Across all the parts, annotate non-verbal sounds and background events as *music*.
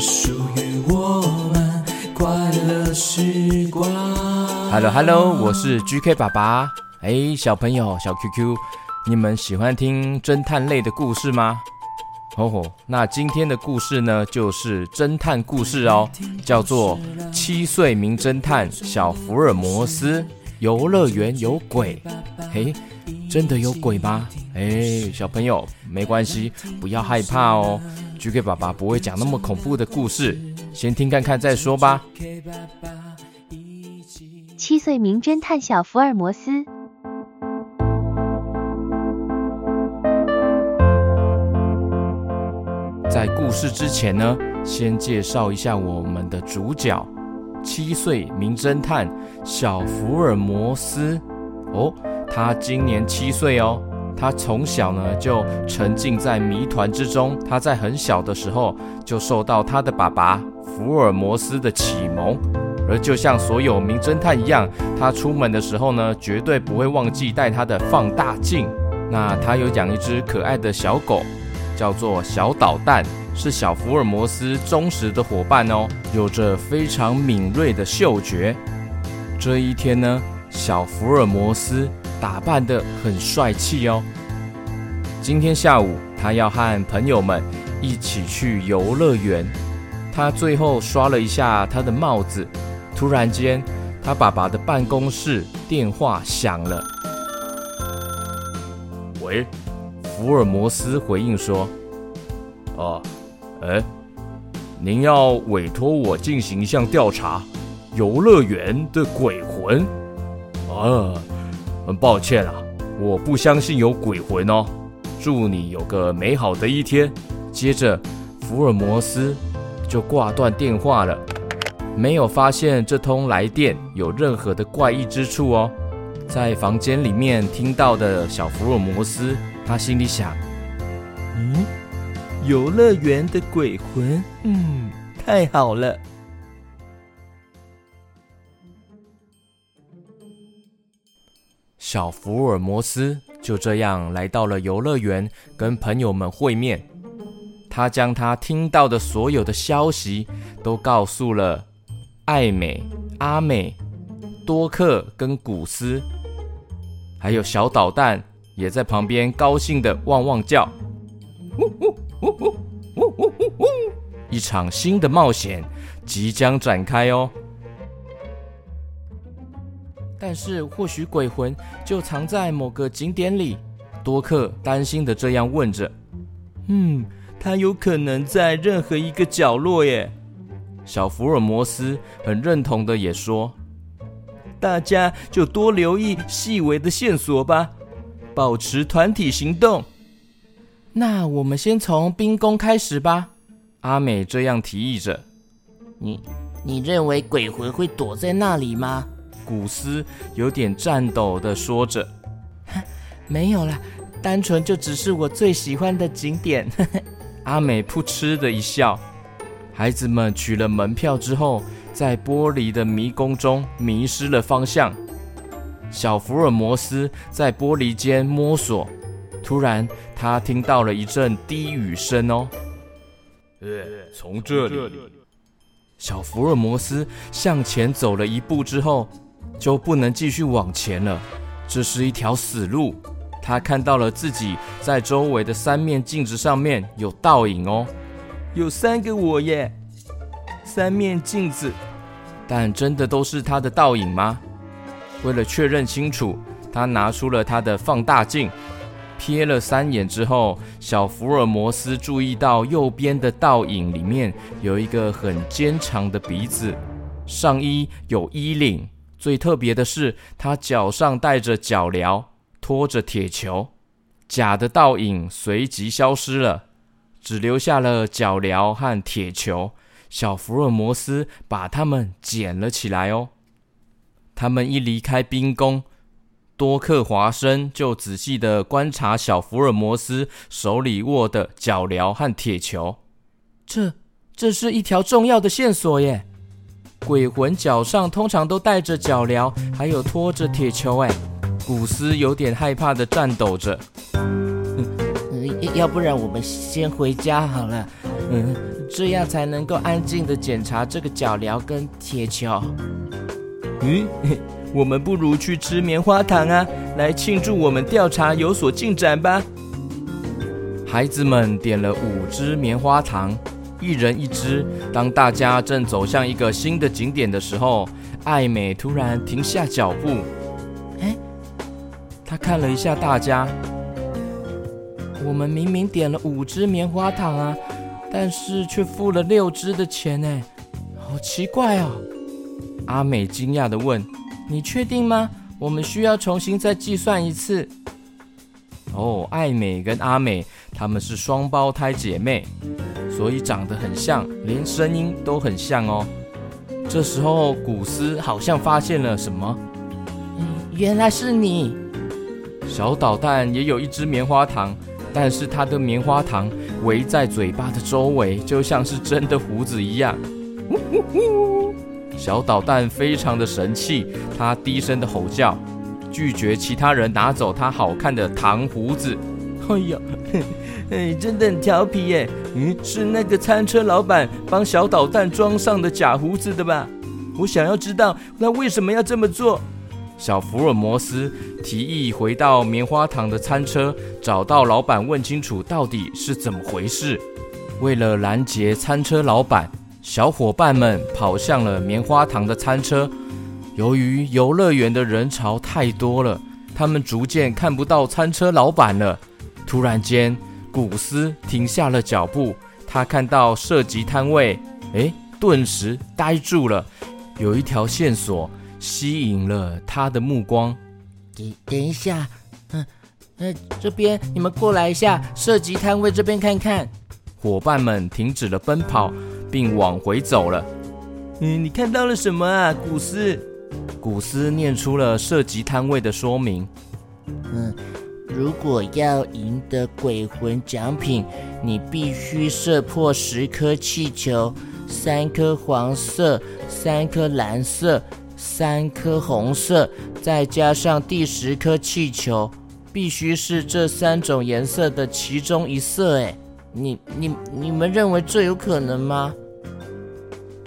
属于我们快乐时光。Hello Hello，我是 GK 爸爸。哎，小朋友，小 QQ，你们喜欢听侦探类的故事吗？哦吼，那今天的故事呢，就是侦探故事哦，叫做《七岁名侦探小福尔摩斯游乐园有鬼》。嘿，真的有鬼吗？哎，小朋友没关系，不要害怕哦。GK 爸爸不会讲那么恐怖的故事，先听看看再说吧。七岁名侦探小福尔摩斯。在故事之前呢，先介绍一下我们的主角——七岁名侦探小福尔摩斯。哦，他今年七岁哦。他从小呢就沉浸在谜团之中。他在很小的时候就受到他的爸爸福尔摩斯的启蒙，而就像所有名侦探一样，他出门的时候呢，绝对不会忘记带他的放大镜。那他有养一只可爱的小狗。叫做小捣蛋，是小福尔摩斯忠实的伙伴哦，有着非常敏锐的嗅觉。这一天呢，小福尔摩斯打扮得很帅气哦。今天下午，他要和朋友们一起去游乐园。他最后刷了一下他的帽子，突然间，他爸爸的办公室电话响了。喂。福尔摩斯回应说：“啊，哎，您要委托我进行一项调查，游乐园的鬼魂。啊，很抱歉啊，我不相信有鬼魂哦。祝你有个美好的一天。”接着，福尔摩斯就挂断电话了，没有发现这通来电有任何的怪异之处哦。在房间里面听到的小福尔摩斯。他心里想：“嗯，游乐园的鬼魂，嗯，太好了。”小福尔摩斯就这样来到了游乐园，跟朋友们会面。他将他听到的所有的消息都告诉了艾美、阿美、多克跟古斯，还有小捣蛋。也在旁边高兴的汪汪叫，一场新的冒险即将展开哦。但是或许鬼魂就藏在某个景点里，多克担心的这样问着。嗯，他有可能在任何一个角落耶。小福尔摩斯很认同的也说，大家就多留意细微的线索吧。保持团体行动。那我们先从冰宫开始吧。阿美这样提议着。你你认为鬼魂会躲在那里吗？古斯有点颤抖的说着。没有啦，单纯就只是我最喜欢的景点。*laughs* *laughs* 阿美扑哧的一笑。孩子们取了门票之后，在玻璃的迷宫中迷失了方向。小福尔摩斯在玻璃间摸索，突然他听到了一阵低语声哦。呃，从这里，小福尔摩斯向前走了一步之后，就不能继续往前了。这是一条死路。他看到了自己在周围的三面镜子上面有倒影哦，有三个我耶，三面镜子，但真的都是他的倒影吗？为了确认清楚，他拿出了他的放大镜，瞥了三眼之后，小福尔摩斯注意到右边的倒影里面有一个很尖长的鼻子，上衣有衣领，最特别的是他脚上戴着脚镣，拖着铁球，假的倒影随即消失了，只留下了脚镣和铁球。小福尔摩斯把它们捡了起来哦。他们一离开冰宫，多克华生就仔细地观察小福尔摩斯手里握的脚镣和铁球。这，这是一条重要的线索耶！鬼魂脚上通常都带着脚镣，还有拖着铁球。哎，古斯有点害怕地颤抖着。嗯，要不然我们先回家好了。嗯，这样才能够安静地检查这个脚镣跟铁球。嗯，我们不如去吃棉花糖啊，来庆祝我们调查有所进展吧。孩子们点了五支棉花糖。一人一只。当大家正走向一个新的景点的时候，艾美突然停下脚步。哎，她看了一下大家。我们明明点了五只棉花糖啊，但是却付了六只的钱呢，好奇怪哦。阿美惊讶地问：“你确定吗？我们需要重新再计算一次。”哦，艾美跟阿美她们是双胞胎姐妹。所以长得很像，连声音都很像哦。这时候，古斯好像发现了什么。嗯，原来是你。小捣蛋也有一只棉花糖，但是它的棉花糖围在嘴巴的周围，就像是真的胡子一样。小捣蛋非常的神气，他低声的吼叫，拒绝其他人拿走他好看的糖胡子。哎呀，*laughs* 哎，真的很调皮耶！嗯，是那个餐车老板帮小捣蛋装上的假胡子的吧？我想要知道他为什么要这么做。小福尔摩斯提议回到棉花糖的餐车，找到老板问清楚到底是怎么回事。为了拦截餐车老板，小伙伴们跑向了棉花糖的餐车。由于游乐园的人潮太多了，他们逐渐看不到餐车老板了。突然间，古斯停下了脚步。他看到射击摊位，哎，顿时呆住了。有一条线索吸引了他的目光。等等一下，嗯，呃，这边你们过来一下，射击摊位这边看看。伙伴们停止了奔跑，并往回走了。嗯，你看到了什么啊，古斯？古斯念出了涉及摊位的说明。嗯。如果要赢得鬼魂奖品，你必须射破十颗气球，三颗黄色，三颗蓝色，三颗红色，再加上第十颗气球，必须是这三种颜色的其中一色。哎，你你你们认为这有可能吗？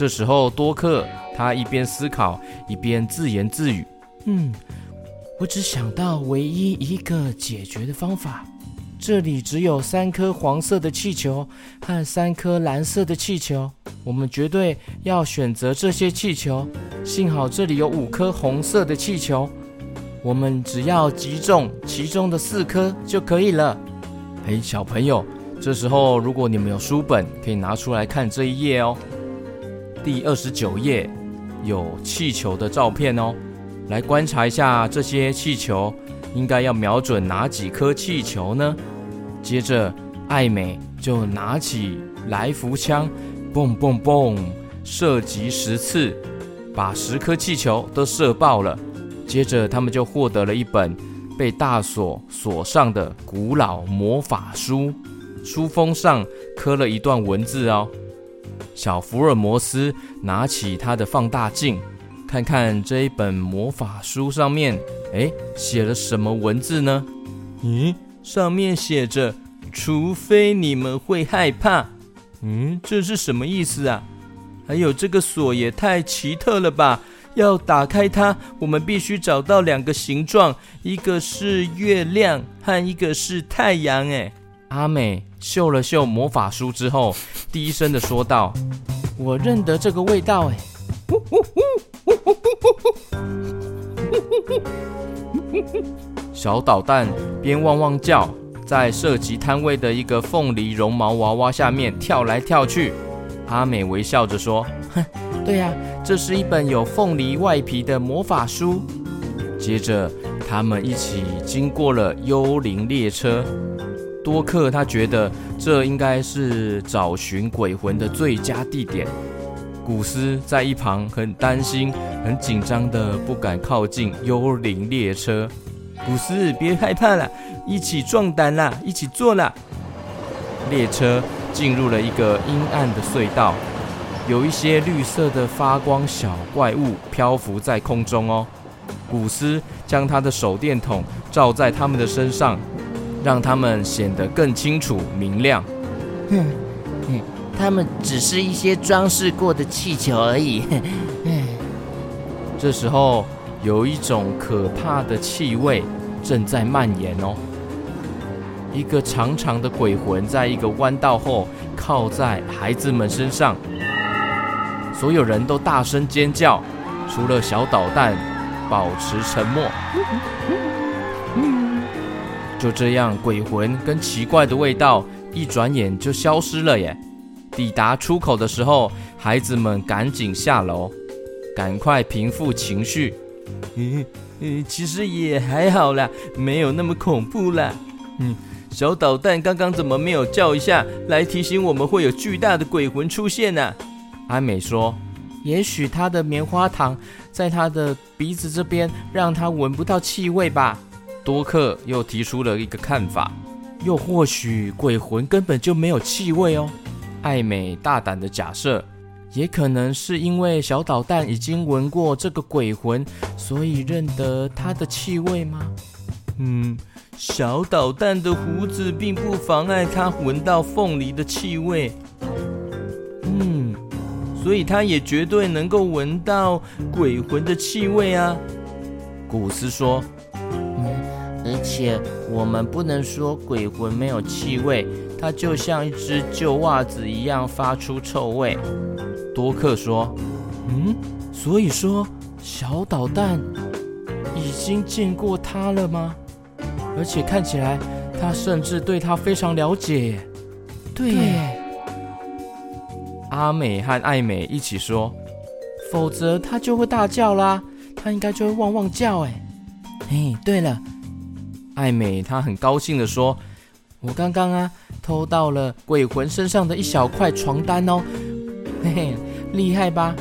这时候，多克他一边思考，一边自言自语：“嗯。”我只想到唯一一个解决的方法。这里只有三颗黄色的气球和三颗蓝色的气球，我们绝对要选择这些气球。幸好这里有五颗红色的气球，我们只要击中其中的四颗就可以了。哎，小朋友，这时候如果你们有书本，可以拿出来看这一页哦。第二十九页有气球的照片哦。来观察一下这些气球，应该要瞄准哪几颗气球呢？接着，艾美就拿起来福枪，嘣嘣嘣，射击十次，把十颗气球都射爆了。接着，他们就获得了一本被大锁锁上的古老魔法书，书封上刻了一段文字哦。小福尔摩斯拿起他的放大镜。看看这一本魔法书上面，哎，写了什么文字呢？嗯，上面写着“除非你们会害怕”。嗯，这是什么意思啊？还有这个锁也太奇特了吧！要打开它，我们必须找到两个形状，一个是月亮和一个是太阳。哎，阿美嗅了嗅魔法书之后，*laughs* 低声的说道：“我认得这个味道。”哎。小捣蛋边汪汪叫，在涉及摊位的一个凤梨绒毛娃娃下面跳来跳去。阿美微笑着说：“哼，对呀，这是一本有凤梨外皮的魔法书。”接着，他们一起经过了幽灵列车。多克他觉得这应该是找寻鬼魂的最佳地点。古斯在一旁很担心、很紧张的不敢靠近幽灵列车。古斯，别害怕了，一起壮胆啦，一起坐啦。列车进入了一个阴暗的隧道，有一些绿色的发光小怪物漂浮在空中哦。古斯将他的手电筒照在他们的身上，让他们显得更清楚明亮。他们只是一些装饰过的气球而已。*laughs* 这时候有一种可怕的气味正在蔓延哦。一个长长的鬼魂在一个弯道后靠在孩子们身上，所有人都大声尖叫，除了小捣蛋保持沉默。就这样，鬼魂跟奇怪的味道一转眼就消失了耶。抵达出口的时候，孩子们赶紧下楼，赶快平复情绪。嗯嗯，其实也还好啦，没有那么恐怖啦。嗯。小捣蛋刚刚怎么没有叫一下来提醒我们会有巨大的鬼魂出现呢？阿美说：“也许他的棉花糖在他的鼻子这边，让他闻不到气味吧。”多克又提出了一个看法，又或许鬼魂根本就没有气味哦。艾美大胆的假设，也可能是因为小捣蛋已经闻过这个鬼魂，所以认得它的气味吗？嗯。小捣蛋的胡子并不妨碍他闻到凤梨的气味，嗯，所以他也绝对能够闻到鬼魂的气味啊。古斯说，嗯，而且我们不能说鬼魂没有气味，它就像一只旧袜子一样发出臭味。多克说，嗯，所以说小捣蛋已经见过他了吗？而且看起来，他甚至对他非常了解。对耶，阿美和艾美一起说，否则他就会大叫啦，他应该就会汪汪叫。哎，嘿，对了，艾美她很高兴地说，我刚刚啊偷到了鬼魂身上的一小块床单哦，*laughs* 嘿嘿，厉害吧？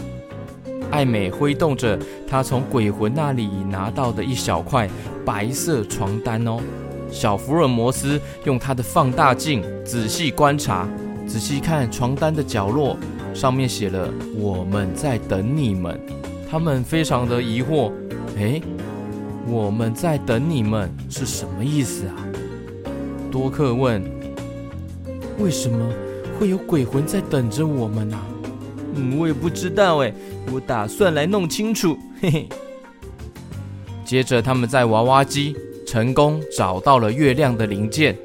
艾美挥动着她从鬼魂那里拿到的一小块白色床单哦。小福尔摩斯用他的放大镜仔细观察，仔细看床单的角落，上面写了“我们在等你们”。他们非常的疑惑，诶，“我们在等你们”是什么意思啊？多克问：“为什么会有鬼魂在等着我们啊？”嗯，我也不知道哎，我打算来弄清楚，嘿嘿。接着，他们在娃娃机成功找到了月亮的零件，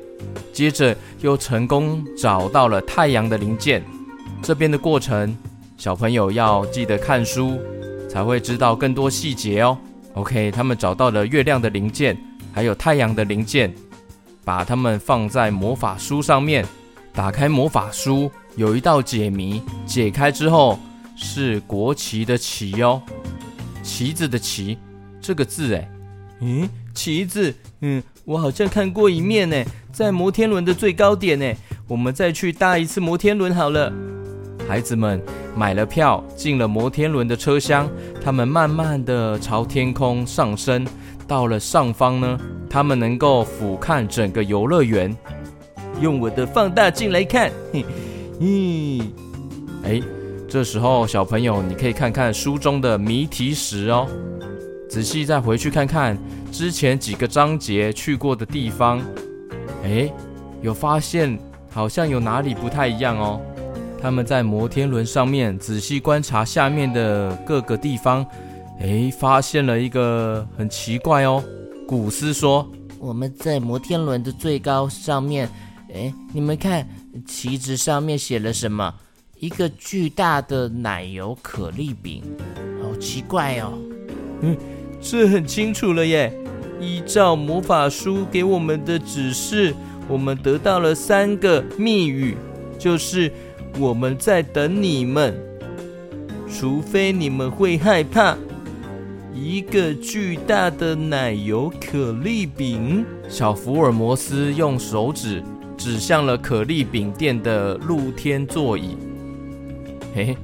接着又成功找到了太阳的零件。这边的过程，小朋友要记得看书，才会知道更多细节哦。OK，他们找到了月亮的零件，还有太阳的零件，把它们放在魔法书上面，打开魔法书。有一道解谜，解开之后是国旗的旗哦，旗子的旗这个字哎，嗯，旗子，嗯，我好像看过一面呢，在摩天轮的最高点呢，我们再去搭一次摩天轮好了。孩子们买了票，进了摩天轮的车厢，他们慢慢的朝天空上升，到了上方呢，他们能够俯瞰整个游乐园，用我的放大镜来看，咦，哎，这时候小朋友，你可以看看书中的谜题石哦，仔细再回去看看之前几个章节去过的地方，哎，有发现好像有哪里不太一样哦。他们在摩天轮上面仔细观察下面的各个地方，诶，发现了一个很奇怪哦。古斯说：“我们在摩天轮的最高上面，诶，你们看。”旗子上面写了什么？一个巨大的奶油可丽饼，好奇怪哦。嗯，这很清楚了耶。依照魔法书给我们的指示，我们得到了三个密语，就是我们在等你们，除非你们会害怕，一个巨大的奶油可丽饼。小福尔摩斯用手指指向了可丽饼店的露天座椅。嘿，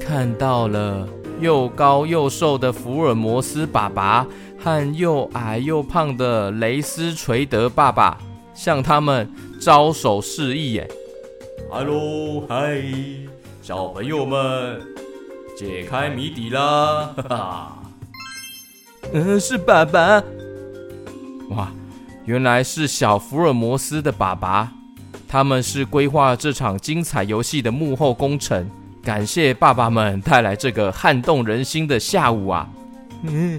看到了又高又瘦的福尔摩斯爸爸和又矮又胖的雷斯垂德爸爸，向他们招手示意。耶，哈喽，嗨，小朋友们，解开谜底啦！哈哈。嗯，是爸爸。哇，原来是小福尔摩斯的爸爸。他们是规划这场精彩游戏的幕后功臣。感谢爸爸们带来这个撼动人心的下午啊！嗯，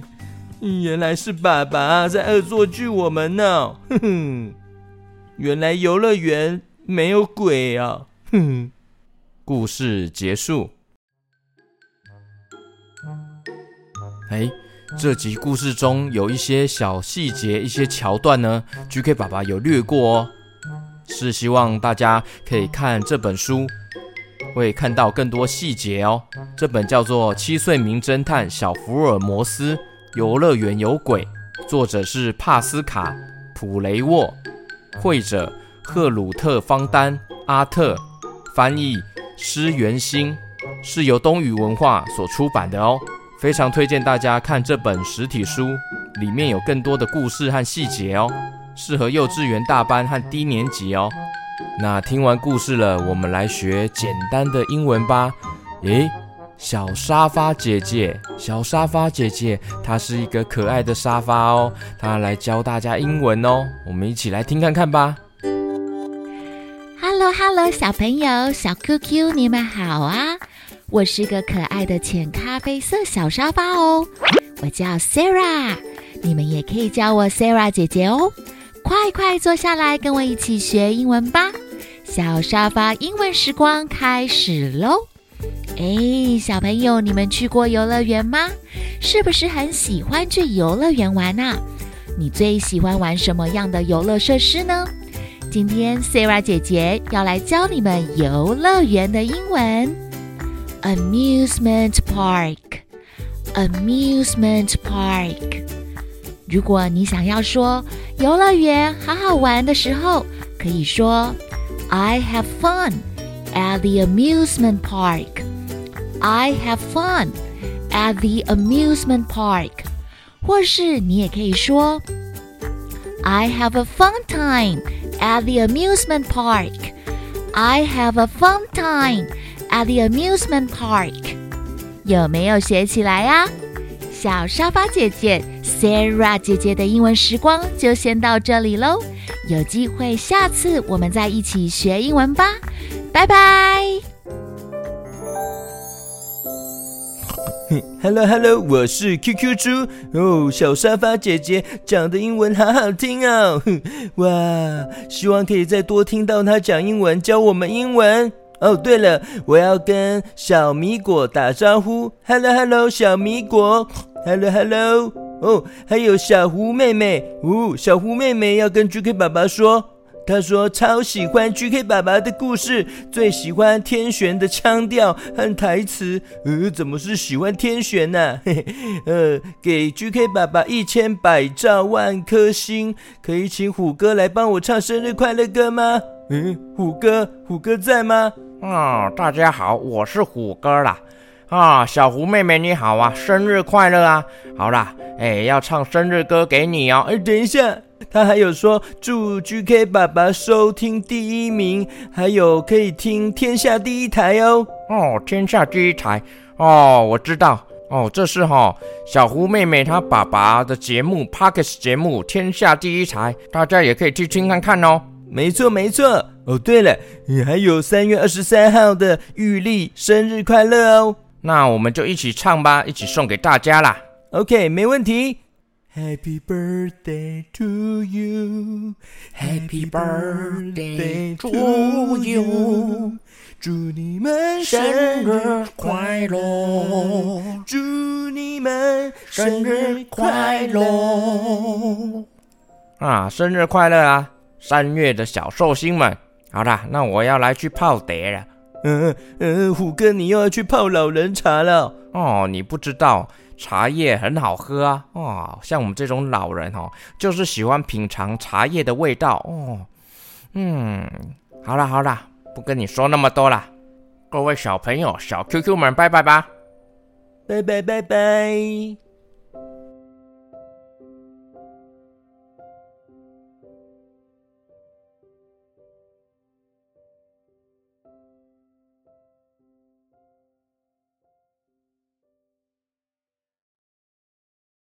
原来是爸爸在恶作剧我们呢。哼哼，原来游乐园没有鬼啊！哼哼，故事结束。哎。这集故事中有一些小细节、一些桥段呢，GK 爸爸有略过哦，是希望大家可以看这本书，会看到更多细节哦。这本叫做《七岁名侦探小福尔摩斯游乐园有鬼》，作者是帕斯卡·普雷沃，绘者赫鲁特·方丹、阿特，翻译施元兴，是由东雨文化所出版的哦。非常推荐大家看这本实体书，里面有更多的故事和细节哦，适合幼稚园大班和低年级哦。那听完故事了，我们来学简单的英文吧。诶，小沙发姐姐，小沙发姐姐，她是一个可爱的沙发哦，她来教大家英文哦。我们一起来听看看吧。Hello 小朋友，小 QQ，你们好啊。我是个可爱的浅咖啡色小沙发哦，我叫 Sarah，你们也可以叫我 Sarah 姐姐哦。快快坐下来，跟我一起学英文吧！小沙发英文时光开始喽！哎，小朋友，你们去过游乐园吗？是不是很喜欢去游乐园玩啊？你最喜欢玩什么样的游乐设施呢？今天 Sarah 姐姐要来教你们游乐园的英文。Amusement park，amusement park。如果你想要说游乐园好好玩的时候，可以说 I have fun at the amusement park. I have fun at the amusement park。或是你也可以说 I have a fun time At the amusement park. I have a fun time at the amusement park，有没有学起来呀？小沙发姐姐 Sarah 姐姐的英文时光就先到这里喽，有机会下次我们再一起学英文吧，拜拜。*laughs* Hello Hello，我是 QQ 猪哦，小沙发姐姐讲的英文好好听哦，*laughs* 哇，希望可以再多听到她讲英文，教我们英文。哦，对了，我要跟小米果打招呼。Hello Hello，小米果。Hello Hello，哦，还有小胡妹妹。哦，小胡妹妹要跟 GK 爸爸说，她说超喜欢 GK 爸爸的故事，最喜欢天璇的腔调和台词。呃，怎么是喜欢天璇呢？*laughs* 呃，给 GK 爸爸一千百兆万颗星，可以请虎哥来帮我唱生日快乐歌吗？嗯，虎哥，虎哥在吗？啊、哦，大家好，我是虎哥啦。啊，小胡妹妹你好啊，生日快乐啊！好啦，哎，要唱生日歌给你哦。哎，等一下，他还有说祝 GK 爸爸收听第一名，还有可以听天下第一台哦。哦，天下第一台哦，我知道哦，这是哈、哦、小胡妹妹她爸爸的节目 p a r k e s 节目天下第一台，大家也可以去听看看哦。没错，没错。哦，对了，还有三月二十三号的玉丽生日快乐哦！那我们就一起唱吧，一起送给大家啦。OK，没问题。Happy birthday to you，Happy birthday to you，祝你们生日快乐，祝你们生日快乐。啊，生日快乐啊！三月的小寿星们。好啦，那我要来去泡碟了。嗯嗯，虎哥，你又要去泡老人茶了？哦，你不知道，茶叶很好喝啊。哦，像我们这种老人哦，就是喜欢品尝茶叶的味道哦。嗯，好啦好啦，不跟你说那么多啦。各位小朋友、小 QQ 们，拜拜吧，拜拜拜拜。